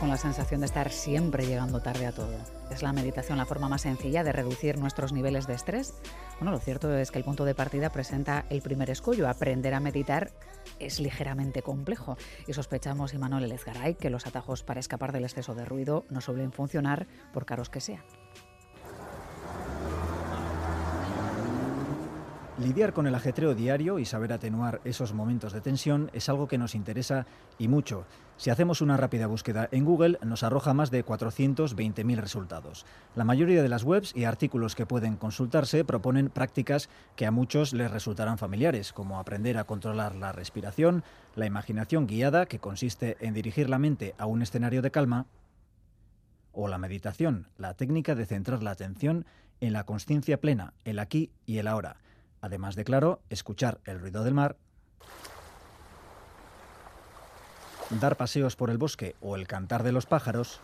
con la sensación de estar siempre llegando tarde a todo. ¿Es la meditación la forma más sencilla de reducir nuestros niveles de estrés? Bueno, lo cierto es que el punto de partida presenta el primer escollo. Aprender a meditar es ligeramente complejo y sospechamos, Imanol Elezgaray, que los atajos para escapar del exceso de ruido no suelen funcionar por caros que sean. Lidiar con el ajetreo diario y saber atenuar esos momentos de tensión es algo que nos interesa y mucho. Si hacemos una rápida búsqueda en Google nos arroja más de 420.000 resultados. La mayoría de las webs y artículos que pueden consultarse proponen prácticas que a muchos les resultarán familiares, como aprender a controlar la respiración, la imaginación guiada, que consiste en dirigir la mente a un escenario de calma, o la meditación, la técnica de centrar la atención en la conciencia plena, el aquí y el ahora Además de claro, escuchar el ruido del mar, dar paseos por el bosque o el cantar de los pájaros,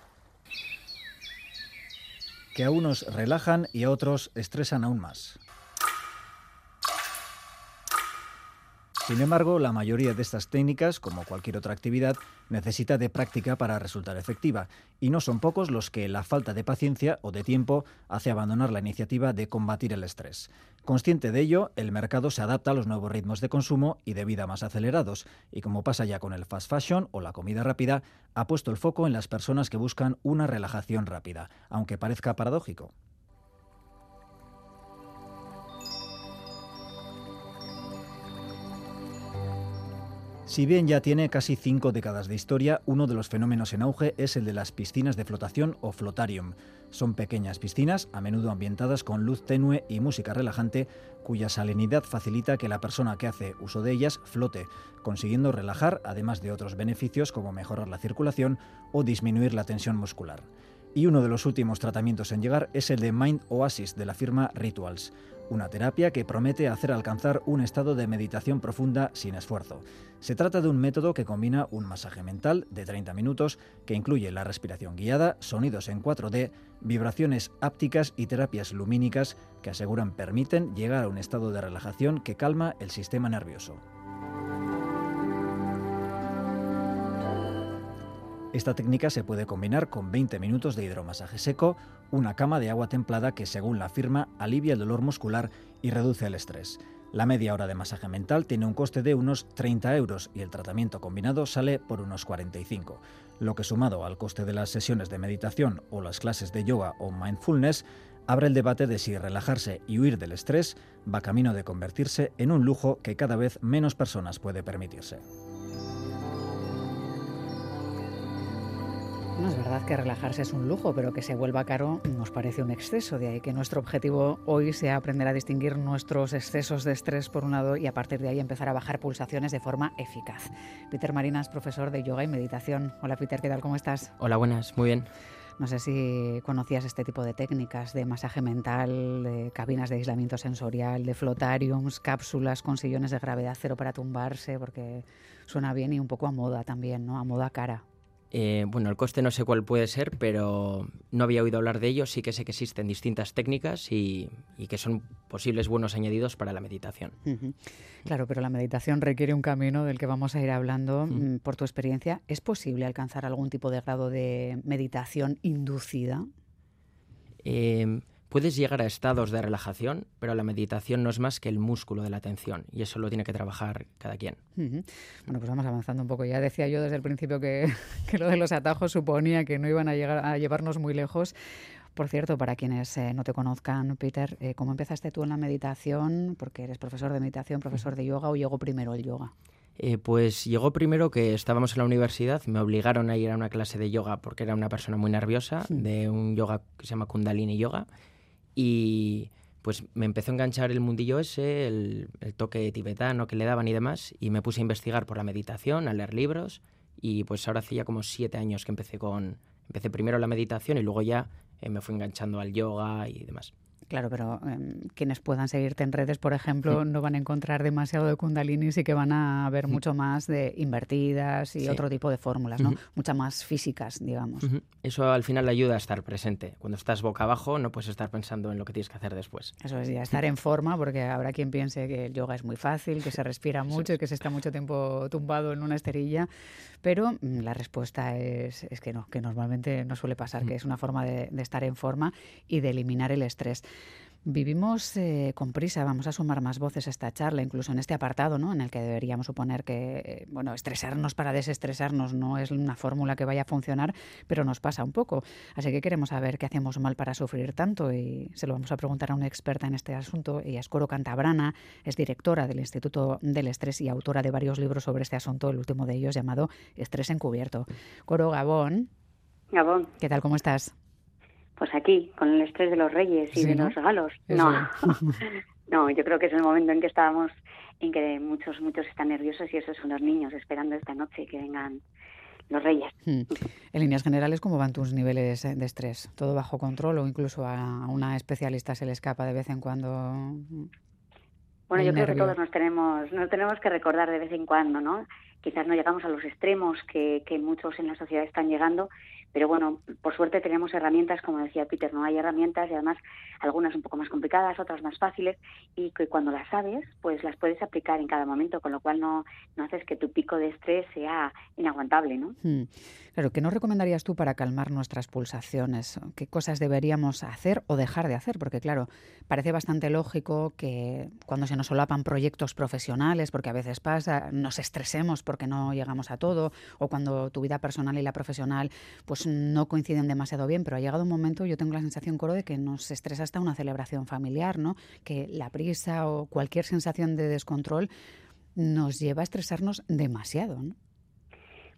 que a unos relajan y a otros estresan aún más. Sin embargo, la mayoría de estas técnicas, como cualquier otra actividad, necesita de práctica para resultar efectiva, y no son pocos los que la falta de paciencia o de tiempo hace abandonar la iniciativa de combatir el estrés. Consciente de ello, el mercado se adapta a los nuevos ritmos de consumo y de vida más acelerados, y como pasa ya con el fast fashion o la comida rápida, ha puesto el foco en las personas que buscan una relajación rápida, aunque parezca paradójico. Si bien ya tiene casi cinco décadas de historia, uno de los fenómenos en auge es el de las piscinas de flotación o flotarium. Son pequeñas piscinas, a menudo ambientadas con luz tenue y música relajante, cuya salinidad facilita que la persona que hace uso de ellas flote, consiguiendo relajar, además de otros beneficios como mejorar la circulación o disminuir la tensión muscular. Y uno de los últimos tratamientos en llegar es el de Mind Oasis de la firma Rituals una terapia que promete hacer alcanzar un estado de meditación profunda sin esfuerzo. Se trata de un método que combina un masaje mental de 30 minutos que incluye la respiración guiada, sonidos en 4D, vibraciones ápticas y terapias lumínicas que aseguran permiten llegar a un estado de relajación que calma el sistema nervioso. Esta técnica se puede combinar con 20 minutos de hidromasaje seco, una cama de agua templada que, según la firma, alivia el dolor muscular y reduce el estrés. La media hora de masaje mental tiene un coste de unos 30 euros y el tratamiento combinado sale por unos 45, lo que sumado al coste de las sesiones de meditación o las clases de yoga o mindfulness, abre el debate de si relajarse y huir del estrés va camino de convertirse en un lujo que cada vez menos personas puede permitirse. No es verdad que relajarse es un lujo, pero que se vuelva caro nos parece un exceso. De ahí que nuestro objetivo hoy sea aprender a distinguir nuestros excesos de estrés por un lado y a partir de ahí empezar a bajar pulsaciones de forma eficaz. Peter Marinas, profesor de yoga y meditación. Hola Peter, ¿qué tal? ¿Cómo estás? Hola, buenas, muy bien. No sé si conocías este tipo de técnicas de masaje mental, de cabinas de aislamiento sensorial, de flotariums, cápsulas con sillones de gravedad cero para tumbarse, porque suena bien y un poco a moda también, ¿no? A moda cara. Eh, bueno, el coste no sé cuál puede ser, pero no había oído hablar de ello. Sí que sé que existen distintas técnicas y, que son posibles buenos añadidos para la meditación. Claro, pero la meditación requiere un camino del que vamos a ir hablando. Mm, por tu experiencia, ¿es posible alcanzar algún tipo de grado de meditación inducida? Eh, Puedes llegar a estados de relajación, pero la meditación no es más que el músculo de la atención y eso lo tiene que trabajar cada quien. Bueno, pues vamos avanzando un poco. Ya decía yo desde el principio que, lo de los atajos suponía que no iban a, llegar, a llevarnos muy lejos. Por cierto, para quienes eh, no te conozcan, Peter, eh, ¿cómo empezaste tú en la meditación? Porque eres profesor de meditación, profesor de yoga, ¿o llegó primero el yoga? Eh, pues llegó primero que estábamos en la universidad, me obligaron a ir a una clase de yoga porque era una persona muy nerviosa, de un yoga que se llama Kundalini Yoga y pues me empezó a enganchar el mundillo ese, el, toque tibetano que le daban y demás, y me puse a investigar por la meditación, a leer libros, y pues ahora hacía como siete años que empecé con... Empecé primero la meditación y luego ya eh, me fui enganchando al yoga y demás. Claro, pero em, quienes puedan seguirte en redes, por ejemplo, no van a encontrar demasiado de Kundalini, sí que van a ver mucho más de invertidas y otro tipo de fórmulas, ¿no? Muchas más físicas, digamos. Eso al final ayuda a estar presente. Cuando estás boca abajo no puedes estar pensando en lo que tienes que hacer después. Eso es, ya estar en forma, porque habrá quien piense que el yoga es muy fácil, que se respira mucho y que se está mucho tiempo tumbado en una esterilla, pero mm, la respuesta es, es que no, que normalmente no suele pasar, que es una forma de estar en forma y de eliminar el estrés. Vivimos eh, con prisa, vamos a sumar más voces a esta charla, incluso en este apartado, ¿no? en el que deberíamos suponer que, bueno, estresarnos para desestresarnos no es una fórmula que vaya a funcionar, pero nos pasa un poco. Así que queremos saber qué hacemos mal para sufrir tanto y se lo vamos a preguntar a una experta en este asunto. Ella es Coro Cantabrana, es directora del Instituto del Estrés y autora de varios libros sobre este asunto, el último de ellos llamado Estrés encubierto. Coro Gabón. Gabón. ¿Qué tal? ¿Cómo estás? Pues aquí, con el estrés de los reyes y de los regalos. No, no, yo creo que es el momento en que estábamos, en que muchos, muchos están nerviosos y esos son los niños esperando esta noche que vengan los reyes. Hmm. En líneas generales, ¿cómo van tus niveles de estrés? ¿Todo bajo control o incluso a una especialista se le escapa de vez en cuando? Bueno, yo creo que todos nos tenemos, nos tenemos que recordar de vez en cuando, ¿no? Quizás no llegamos a los extremos que, que muchos en la sociedad están llegando, pero bueno, por suerte tenemos herramientas, como decía Peter, no hay herramientas y además algunas un poco más complicadas, otras más fáciles y que cuando las sabes, pues las puedes aplicar en cada momento, con lo cual no, no haces que tu pico de estrés sea inaguantable, ¿no? Hmm. Claro, ¿qué nos recomendarías tú para calmar nuestras pulsaciones? ¿Qué cosas deberíamos hacer o dejar de hacer? Porque claro, parece bastante lógico que cuando se nos solapan proyectos profesionales, porque a veces pasa, nos estresemos porque no llegamos a todo, o cuando tu vida personal y la profesional pues no coinciden demasiado bien, pero ha llegado un momento, yo tengo la sensación, Coro, de que nos estresa hasta una celebración familiar, ¿no? Que la prisa o cualquier sensación de descontrol nos lleva a estresarnos demasiado, ¿no?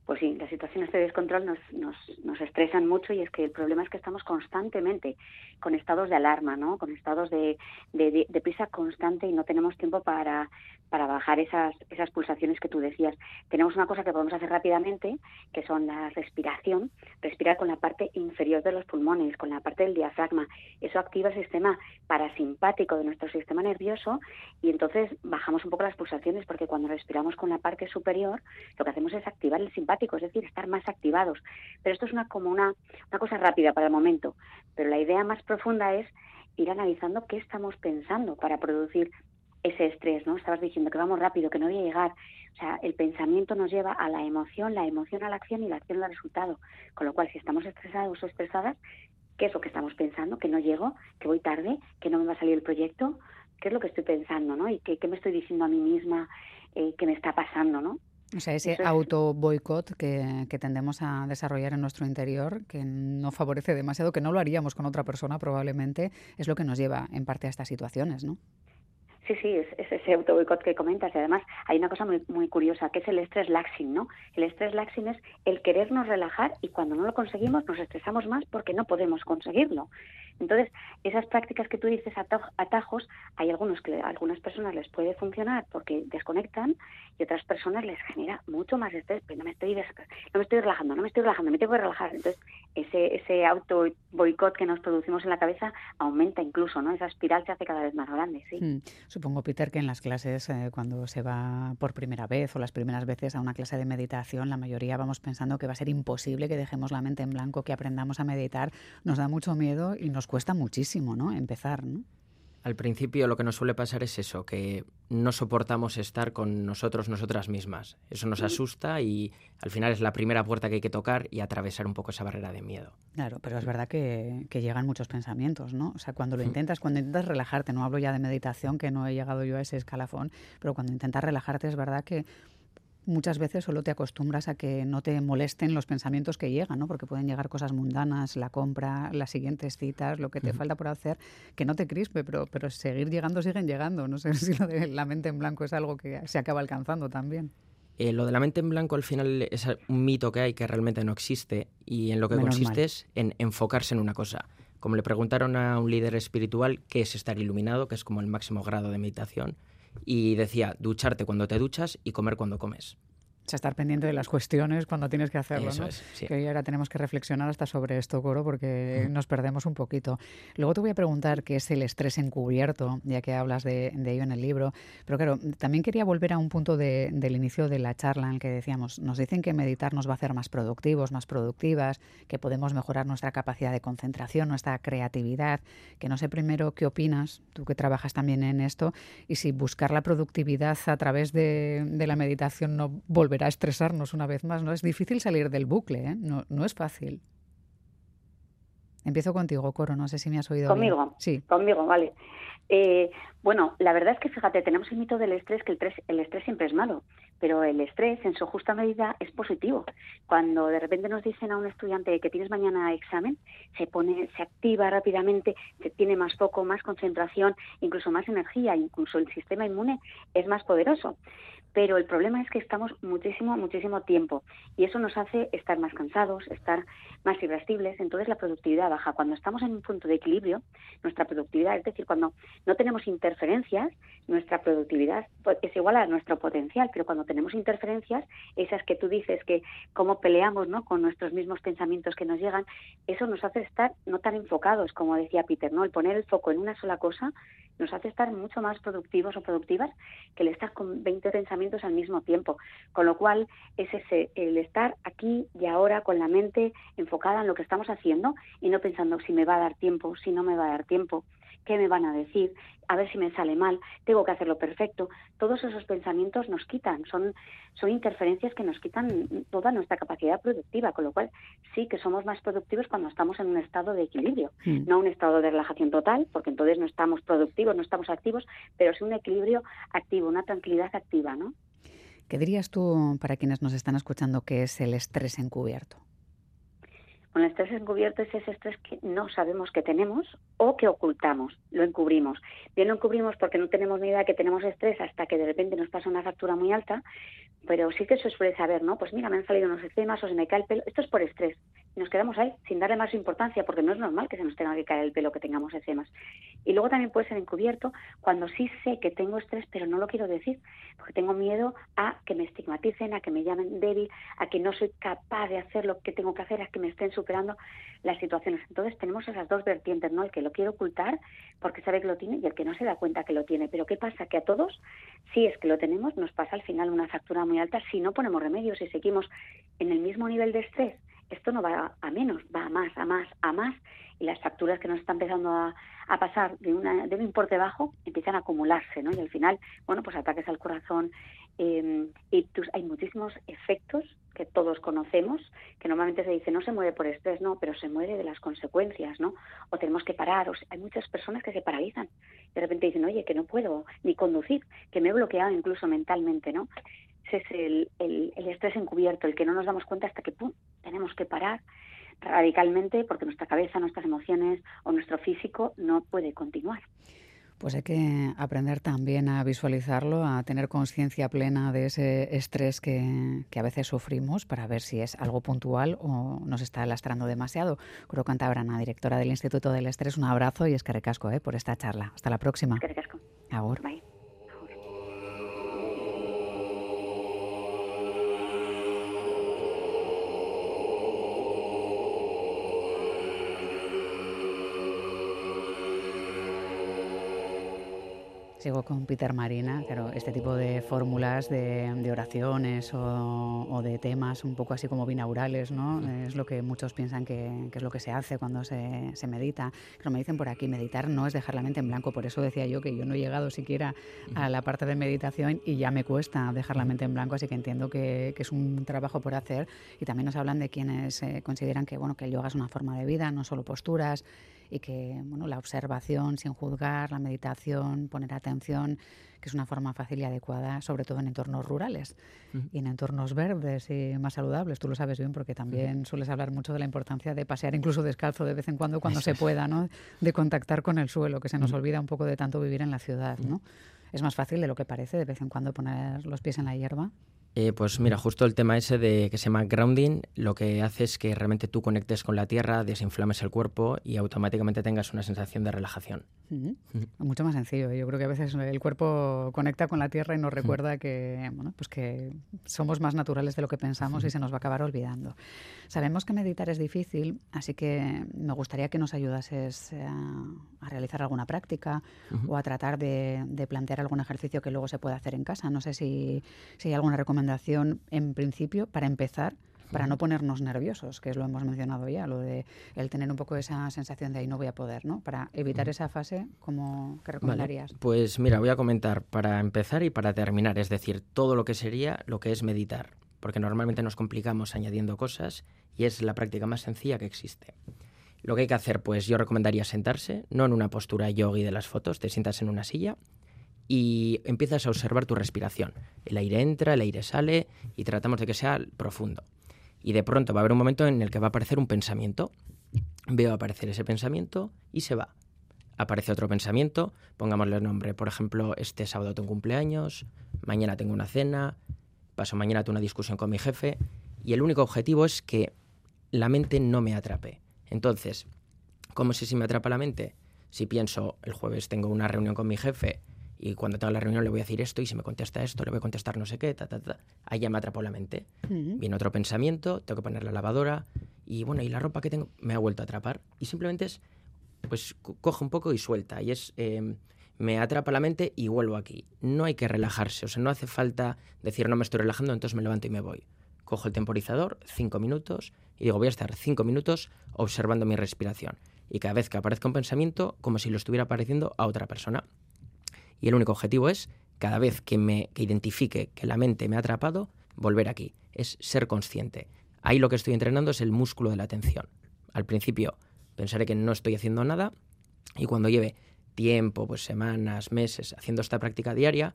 Pues sí, las situaciones de descontrol nos, nos, nos, estresan mucho y es que el problema es que estamos constantemente con estados de alarma, ¿no? Con estados de, de, de, prisa constante y no tenemos tiempo para, para bajar esas, esas pulsaciones que tú decías. Tenemos una cosa que podemos hacer rápidamente, que son la respiración, respirar con la parte inferior de los pulmones, con la parte del diafragma. Eso activa el sistema parasimpático de nuestro sistema nervioso y entonces bajamos un poco las pulsaciones porque cuando respiramos con la parte superior, lo que hacemos es activar el simpático es decir, estar más activados. Pero esto es una, como una, una cosa rápida para el momento. Pero la idea más profunda es ir analizando qué estamos pensando para producir ese estrés, ¿no? Estabas diciendo que vamos rápido, que no voy a llegar. O sea, el pensamiento nos lleva a la emoción, la emoción a la acción y la acción al resultado. Con lo cual, si estamos estresados o estresadas, ¿qué es lo que estamos pensando? Que no llego, que voy tarde, que no me va a salir el proyecto. ¿Qué es lo que estoy pensando, no? Y qué, me estoy diciendo a mí misma eh, que me está pasando, ¿no? O sea, ese auto boicot que, que, tendemos a desarrollar en nuestro interior, que no favorece demasiado, que no lo haríamos con otra persona probablemente, es lo que nos lleva en parte a estas situaciones, ¿no? Sí, sí, es, ese auto boicot que comentas. Y además hay una cosa muy, muy curiosa, que es el estrés laxing, ¿no? El estrés laxing es el querernos relajar y cuando no lo conseguimos nos estresamos más porque no podemos conseguirlo. Entonces, esas prácticas que tú dices atajos, hay algunos que a algunas personas les puede funcionar porque desconectan y otras personas les genera mucho más estrés, pero no me estoy no me estoy relajando, no me estoy relajando, me tengo que relajar. Entonces, ese ese auto boicot que nos producimos en la cabeza aumenta incluso, ¿no? Esa espiral se hace cada vez más grande, sí. Hmm. Supongo, Peter, que en las clases, eh, cuando se va por primera vez o las primeras veces a una clase de meditación, la mayoría vamos pensando que va a ser imposible que dejemos la mente en blanco, que aprendamos a meditar. Nos da mucho miedo y nos cuesta muchísimo, ¿no? Empezar, ¿no? Al principio lo que nos suele pasar es eso, que no soportamos estar con nosotros, nosotras mismas. Eso nos asusta y al final es la primera puerta que hay que tocar y atravesar un poco esa barrera de miedo. Claro, pero es verdad que, que llegan muchos pensamientos, ¿no? O sea, cuando lo intentas, cuando intentas relajarte, no hablo ya de meditación, que no he llegado yo a ese escalafón, pero cuando intentas relajarte es verdad que muchas veces solo te acostumbras a que no te molesten los pensamientos que llegan, ¿no? Porque pueden llegar cosas mundanas, la compra, las siguientes citas, lo que te falta por hacer, que no te crispe, pero, pero seguir llegando, siguen llegando. No sé si lo de la mente en blanco es algo que se acaba alcanzando también. Eh, lo de la mente en blanco al final es un mito que hay que realmente no existe y en lo que consiste es en enfocarse en una cosa. Como le preguntaron a un líder espiritual qué es estar iluminado, que es como el máximo grado de meditación, y decía ducharte cuando te duchas y comer cuando comes. Sea, estar pendiente de las cuestiones cuando tienes que hacerlo, ¿no? Que ahora tenemos que reflexionar hasta sobre esto, Coro, porque nos perdemos un poquito. Luego te voy a preguntar qué es el estrés encubierto, ya que hablas de, ello en el libro. Pero claro, también quería volver a un punto del inicio de la charla en el que decíamos, nos dicen que meditar nos va a hacer más productivos, más productivas, que podemos mejorar nuestra capacidad de concentración, nuestra creatividad, que no sé primero qué opinas, tú que trabajas también en esto, y si buscar la productividad a través de, de la meditación no volverá a estresarnos una vez más. ¿no? Es difícil salir del bucle, ¿eh? no, no es fácil. Empiezo contigo, Coro, no sé si me has oído. Conmigo, sí. Conmigo, vale. Eh, bueno, la verdad es que fíjate, tenemos el mito del estrés, que el estrés, el estrés siempre es malo, pero el estrés en su justa medida es positivo. Cuando de repente nos dicen a un estudiante que tienes mañana examen, se pone, se activa rápidamente, se tiene más foco, más concentración, incluso más energía, incluso el sistema inmune es más poderoso pero el problema es que estamos muchísimo, muchísimo tiempo y eso nos hace estar más cansados, estar más irascibles, entonces la productividad baja. Cuando estamos en un punto de equilibrio, nuestra productividad, es decir, cuando no tenemos interferencias, nuestra productividad pues, es igual a nuestro potencial, pero cuando tenemos interferencias, esas que tú dices que cómo peleamos ¿no? con nuestros mismos pensamientos que nos llegan, eso nos hace estar no tan enfocados, como decía Peter, ¿no? El poner el foco en una sola cosa nos hace estar mucho más productivos o productivas que el estar con 20 pensamientos al mismo tiempo. Con lo cual, es ese, el estar aquí y ahora con la mente enfocada en lo que estamos haciendo y no pensando si me va a dar tiempo, si no me va a dar tiempo, qué me van a decir, a ver si me sale mal, tengo que hacerlo perfecto. Todos esos pensamientos nos quitan, son, son interferencias que nos quitan toda nuestra capacidad productiva, con lo cual sí que somos más productivos cuando estamos en un estado de equilibrio, mm. no un estado de relajación total, porque entonces no estamos productivos, no estamos activos, pero sí un equilibrio activo, una tranquilidad activa, ¿no? ¿Qué dirías tú para quienes nos están escuchando que es el estrés encubierto? Con el estrés encubierto es ese estrés que no sabemos que tenemos o que ocultamos, lo encubrimos. Bien lo encubrimos porque no tenemos ni idea que tenemos estrés hasta que de repente nos pasa una factura muy alta, pero sí que se suele saber, ¿no? Pues mira, me han salido unos eczemas o se me cae el pelo. Esto es por estrés. Y nos quedamos ahí sin darle más importancia porque no es normal que se nos tenga que caer el pelo que tengamos eczemas. Y luego también puede ser encubierto cuando sí sé que tengo estrés, pero no lo quiero decir, porque tengo miedo a que me estigmaticen, a que me llamen débil, a que no soy capaz de hacer lo que tengo que hacer, a que me estén superando las situaciones. Entonces tenemos esas dos vertientes, ¿no? El que lo quiere ocultar porque sabe que lo tiene y el que no se da cuenta que lo tiene. Pero ¿qué pasa? Que a todos, si es que lo tenemos, nos pasa al final una factura muy alta si no ponemos remedios y seguimos en el mismo nivel de estrés. Esto no va a menos, va a más, a más, a más y las facturas que nos están empezando a, pasar de, una, de un importe bajo empiezan a acumularse, ¿no? Y al final, bueno, pues ataques al corazón eh, y hay muchísimos efectos que todos conocemos, que normalmente se dice no se muere por estrés, no, pero se muere de las consecuencias, ¿no? O tenemos que parar, o hay muchas personas que se paralizan, de repente dicen, oye, que no puedo ni conducir, que me he bloqueado incluso mentalmente, ¿no? Ese es el, el, el estrés encubierto, el que no nos damos cuenta hasta que, ¡pum!, tenemos que parar radicalmente porque nuestra cabeza, nuestras emociones o nuestro físico no puede continuar. Pues hay que aprender también a visualizarlo, a tener conciencia plena de ese estrés que, a veces sufrimos para ver si es algo puntual o nos está lastrando demasiado. Creo que Brana, directora del Instituto del Estrés, un abrazo y es que recasco eh, por esta charla. Hasta la próxima. Es que. Bye. Sigo con Peter Marina, claro, este tipo de fórmulas de, oraciones o, de temas un poco así como binaurales, ¿no? Es lo que muchos piensan que, es lo que se hace cuando se, medita. Pero me dicen por aquí, meditar no es dejar la mente en blanco, por eso decía yo que yo no he llegado siquiera a la parte de meditación y ya me cuesta dejar la mente en blanco, así que entiendo que, es un trabajo por hacer. Y también nos hablan de quienes eh, consideran que, bueno, que el yoga es una forma de vida, no solo posturas y que bueno, la observación sin juzgar, la meditación, poner atención, que es una forma fácil y adecuada, sobre todo en entornos rurales y en entornos verdes y más saludables. Tú lo sabes bien porque también sueles hablar mucho de la importancia de pasear incluso descalzo de vez en cuando cuando se pueda, ¿no? de contactar con el suelo, que se nos olvida un poco de tanto vivir en la ciudad. ¿no? Es más fácil de lo que parece de vez en cuando poner los pies en la hierba. Eh, pues mira, justo el tema ese de que se llama grounding, lo que hace es que realmente tú conectes con la tierra, desinflames el cuerpo y automáticamente tengas una sensación de relajación. Mucho más sencillo. Yo creo que a veces el cuerpo conecta con la tierra y nos recuerda que, bueno, pues que somos más naturales de lo que pensamos y se nos va a acabar olvidando. Sabemos que meditar es difícil, así que me gustaría que nos ayudases a, a realizar alguna práctica o a tratar de, de, plantear algún ejercicio que luego se pueda hacer en casa. No sé si, si hay alguna recomendación en principio para empezar para no ponernos nerviosos, que es lo hemos mencionado ya, lo de el tener un poco esa sensación de ahí no voy a poder, ¿no? Para evitar esa fase, ¿cómo qué recomendarías? pues mira, voy a comentar para empezar y para terminar, es decir, todo lo que sería lo que es meditar, porque normalmente nos complicamos añadiendo cosas y es la práctica más sencilla que existe. Lo que hay que hacer, pues yo recomendaría sentarse, no en una postura yogi de las fotos, te sientas en una silla y empiezas a observar tu respiración. El aire entra, el aire sale y tratamos de que sea profundo. Y de pronto va a haber un momento en el que va a aparecer un pensamiento. Veo aparecer ese pensamiento y se va. Aparece otro pensamiento, pongámosle el nombre, por ejemplo, este sábado tengo cumpleaños, mañana tengo una cena, paso mañana tengo una discusión con mi jefe y el único objetivo es que la mente no me atrape. Entonces, ¿cómo sé si me atrapa la mente? Si pienso, el jueves tengo una reunión con mi jefe y cuando tenga la reunión le voy a decir esto y si me contesta esto le voy a contestar no sé qué, ta, ta, ta. Ahí ya me atrapó la mente. Viene otro pensamiento, tengo que poner la lavadora y bueno, y la ropa que tengo me ha vuelto a atrapar. Y simplemente es, pues coge un poco y suelta. Y es, em, me atrapa la mente y vuelvo aquí. No hay que relajarse, o sea, no hace falta decir no me estoy relajando, entonces me levanto y me voy. Cojo el temporizador, cinco minutos, y digo voy a estar cinco minutos observando mi respiración. Y cada vez que aparezca un pensamiento, como si lo estuviera apareciendo a otra persona y el único objetivo es, cada vez que me identifique que la mente me ha atrapado, volver aquí. Es ser consciente. Ahí lo que estoy entrenando es el músculo de la atención. Al principio pensaré que no estoy haciendo nada y cuando lleve tiempo, pues semanas, meses, haciendo esta práctica diaria,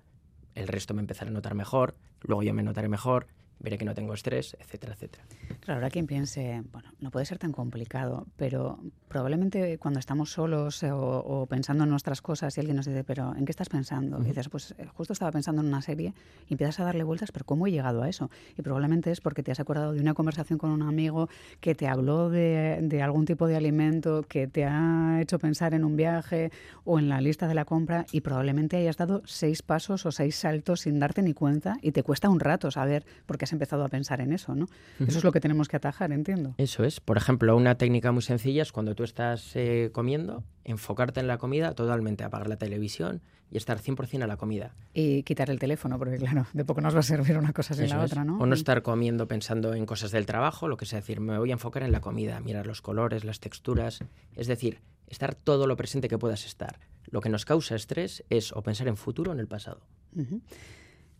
el resto me empezará a notar mejor, luego yo me notaré mejor veré que no tengo estrés, etcétera, etcétera. Claro, ahora quien piense, bueno, no puede ser tan complicado, pero probablemente cuando estamos solos eh, o, pensando en nuestras cosas y alguien nos dice, pero ¿en qué estás pensando? Y dices, pues eh, justo estaba pensando en una serie y empiezas a darle vueltas, pero ¿cómo he llegado a eso? Y probablemente es porque te has acordado de una conversación con un amigo que te habló de, de algún tipo de alimento que te ha hecho pensar en un viaje o en la lista de la compra y probablemente hayas dado seis pasos o seis saltos sin darte ni cuenta y te cuesta un rato saber por qué has empezado a pensar en eso, ¿no? Eso es lo que tenemos que atajar, entiendo. Eso es. Por ejemplo, una técnica muy sencilla es cuando tú estás eh, comiendo, enfocarte en la comida totalmente, apagar la televisión y estar 100% a la comida. Y quitar el teléfono, porque claro, de poco nos va a servir una cosa sin la otra, ¿no? O no estar comiendo pensando en cosas del trabajo, lo que sea decir, me voy a enfocar en la comida, mirar los colores, las texturas, es decir, estar todo lo presente que puedas estar. Lo que nos causa estrés es o pensar en futuro o en el pasado.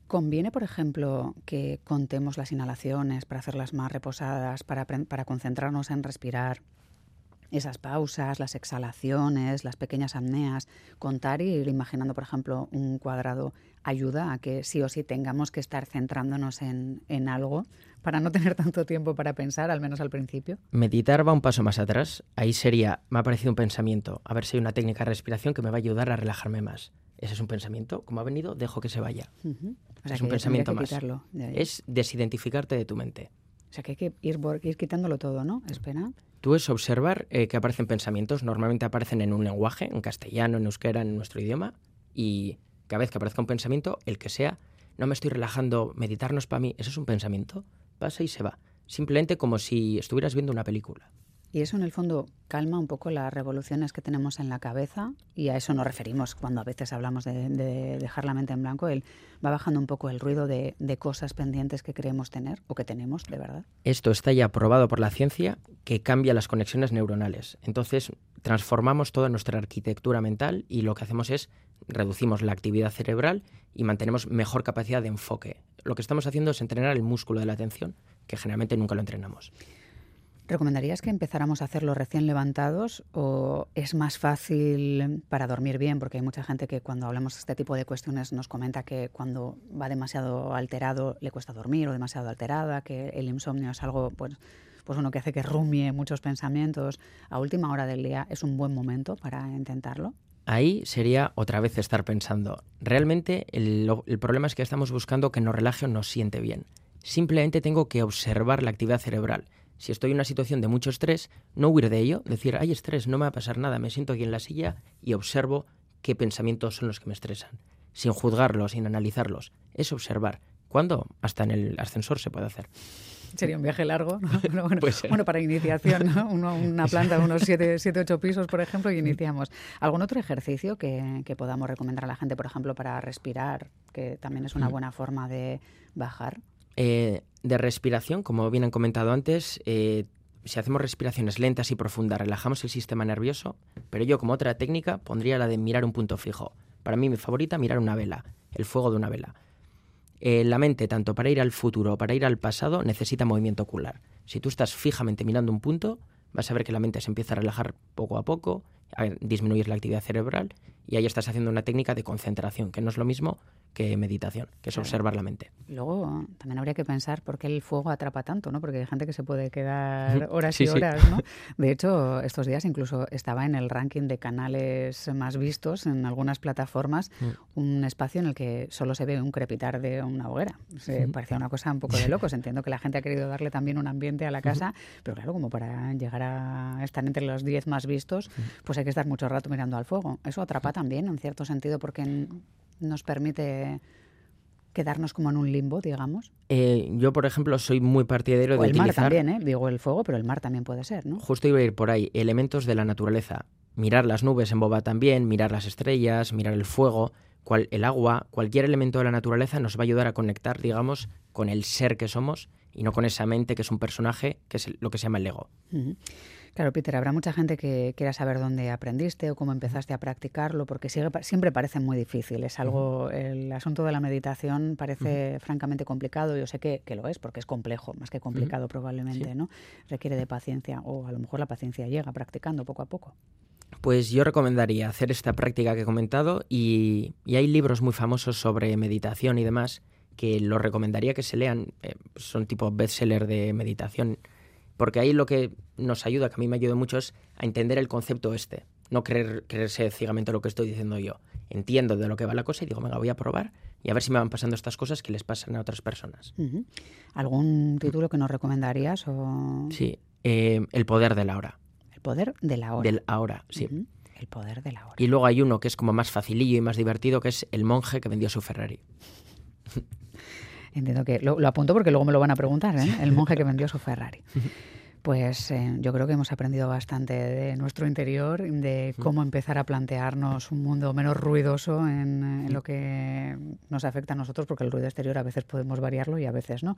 ¿Conviene, por ejemplo, que contemos las inhalaciones para hacerlas más reposadas, para, para concentrarnos en respirar? Esas pausas, las exhalaciones, las pequeñas apneas, contar y ir imaginando, por ejemplo, un cuadrado ayuda a que sí o sí tengamos que estar centrándonos en, en algo para no tener tanto tiempo para pensar, al menos al principio. Meditar va un paso más atrás. Ahí sería, me ha parecido un pensamiento, a ver si hay una técnica de respiración que me va a ayudar a relajarme más. Ese es un pensamiento, como ha venido, dejo que se vaya. es un pensamiento más. es desidentificarte de tu mente. O sea que hay que ir, ir quitándolo todo, ¿no? Espera. Tú es observar eh, que aparecen pensamientos, normalmente aparecen en un lenguaje, en castellano, en euskera, en nuestro idioma, y cada vez que aparezca un pensamiento, el que sea, no me estoy relajando, meditarnos para mí, eso es un pensamiento, pasa y se va. Simplemente como si estuvieras viendo una película. Y eso en el fondo calma un poco las revoluciones que tenemos en la cabeza y a eso nos referimos cuando a veces hablamos de, dejar la mente en blanco. Él va bajando un poco el ruido de, cosas pendientes que creemos tener o que tenemos de verdad. Esto está ya probado por la ciencia que cambia las conexiones neuronales. Entonces transformamos toda nuestra arquitectura mental y lo que hacemos es reducimos la actividad cerebral y mantenemos mejor capacidad de enfoque. Lo que estamos haciendo es entrenar el músculo de la atención, que generalmente nunca lo entrenamos. ¿Recomendarías que empezáramos a hacerlo recién levantados o es más fácil para dormir bien? Porque hay mucha gente que cuando hablamos de este tipo de cuestiones nos comenta que cuando va demasiado alterado le cuesta dormir o demasiado alterada, que el insomnio es algo pues, pues uno que hace que rumie muchos pensamientos. A última hora del día es un buen momento para intentarlo. ahí sería otra vez estar pensando. Realmente el, el, problema es que estamos buscando que nos relaje o nos siente bien. Simplemente tengo que observar la actividad cerebral. Si estoy en una situación de mucho estrés, no huir de ello, decir, hay estrés, no me va a pasar nada, me siento aquí en la silla y observo qué pensamientos son los que me estresan, sin juzgarlos, sin analizarlos. Es observar. ¿Cuándo? Hasta en el ascensor se puede hacer. Sería un viaje largo, ¿no? bueno, para iniciación, una planta de unos 7, 8 pisos, por ejemplo, y iniciamos. ¿Algún otro ejercicio que, podamos recomendar a la gente, por ejemplo, para respirar, que también es una mm. buena forma de bajar? Eh, de respiración, como bien han comentado antes, eh, si hacemos respiraciones lentas y profundas, relajamos el sistema nervioso, pero yo como otra técnica pondría la de mirar un punto fijo. Para mí mi favorita, mirar una vela, el fuego de una vela. Eh, la mente, tanto para ir al futuro o para ir al pasado, necesita movimiento ocular. Si tú estás fijamente mirando un punto, vas a ver que la mente se empieza a relajar poco a poco, a disminuir la actividad cerebral y ahí estás haciendo una técnica de concentración, que no es lo mismo que meditación, que es observar la mente. Luego también habría que pensar por qué el fuego atrapa tanto, ¿no? Porque hay gente que se puede quedar horas y horas, ¿no? De hecho, estos días incluso estaba en el ranking de canales más vistos en algunas plataformas mm. un espacio en el que solo se ve un crepitar de una hoguera. Se parecía una cosa un poco de locos. Entiendo que la gente ha querido darle también un ambiente a la casa, pero claro, como para llegar a estar entre los 10 más vistos, pues hay que estar mucho rato mirando al fuego. Eso atrapa también, en cierto sentido, porque nos permite quedarnos como en un limbo, digamos. Eh, yo, por ejemplo, soy muy partidario de el mar también, ¿eh? Digo el fuego, pero el mar también puede ser, ¿no? Justo iba a ir por ahí. Elementos de la naturaleza. Mirar las nubes en boba también, mirar las estrellas, mirar el fuego, cual, el agua, cualquier elemento de la naturaleza nos va a ayudar a conectar, digamos, con el ser que somos y no con esa mente que es un personaje, que es lo que se llama el ego. Claro, Peter, habrá mucha gente que quiera saber dónde aprendiste o cómo empezaste a practicarlo, porque siempre parece muy difícil. Es algo, el asunto de la meditación parece francamente complicado. Yo sé que, lo es, porque es complejo, más que complicado probablemente, ¿no? Requiere de paciencia, o a lo mejor la paciencia llega practicando poco a poco. Pues yo recomendaría hacer esta práctica que he comentado y, hay libros muy famosos sobre meditación y demás que lo recomendaría que se lean. Eh, son tipo bestseller de meditación porque ahí lo que nos ayuda, que a mí me ayuda mucho, es a entender el concepto este. No creer, creerse ciegamente lo que estoy diciendo yo. Entiendo de lo que va la cosa y digo, venga, voy a probar y a ver si me van pasando estas cosas que les pasan a otras personas. ¿Algún título que nos recomendarías? O... Sí, eh, El poder de la hora. El poder de la hora. Del ahora, sí. El poder de la hora. Y luego hay uno que es como más facilillo y más divertido, que es El monje que vendió su Ferrari. Entiendo que lo, apunto porque luego me lo van a preguntar, ¿eh? El monje que vendió su Ferrari. Pues eh, yo creo que hemos aprendido bastante de nuestro interior, de cómo empezar a plantearnos un mundo menos ruidoso en, lo que nos afecta a nosotros, porque el ruido exterior a veces podemos variarlo y a veces no.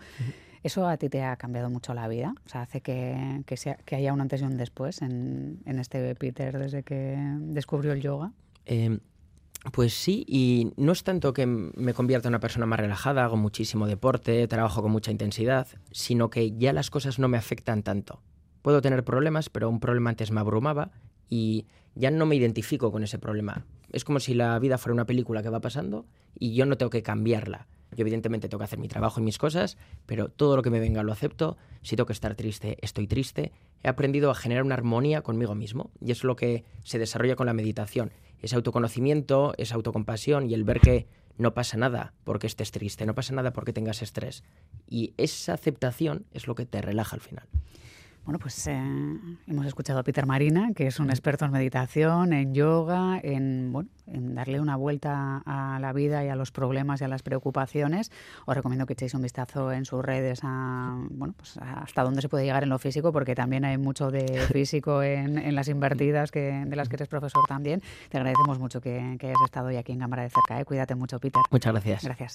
¿Eso a ti te ha cambiado mucho la vida? O sea, hace que, sea, que haya un antes y un después en, en este Peter desde que descubrió el yoga. Eh, pues sí, y no es tanto que me convierta en una persona más relajada, hago muchísimo deporte, trabajo con mucha intensidad, sino que ya las cosas no me afectan tanto. Puedo tener problemas, pero un problema antes me abrumaba y ya no me identifico con ese problema. Es como si la vida fuera una película que va pasando y yo no tengo que cambiarla. Yo evidentemente tengo que hacer mi trabajo y mis cosas, pero todo lo que me venga lo acepto. Si tengo que estar triste, estoy triste. He aprendido a generar una armonía conmigo mismo y es lo que se desarrolla con la meditación ese autoconocimiento, esa autocompasión y el ver que no pasa nada porque estés triste, no pasa nada porque tengas estrés. Y esa aceptación es lo que te relaja al final. Bueno, pues eh, hemos escuchado a Peter Marina, que es un experto en meditación, en yoga, en, bueno, en darle una vuelta a la vida y a los problemas y a las preocupaciones. Os recomiendo que echéis un vistazo en sus redes a, bueno, pues hasta dónde se puede llegar en lo físico, porque también hay mucho de físico en, las invertidas que, de las que eres profesor también. Te agradecemos mucho que, hayas estado hoy aquí en Cámara de Cerca. ¿eh? Cuídate mucho, Peter. Muchas gracias. Gracias.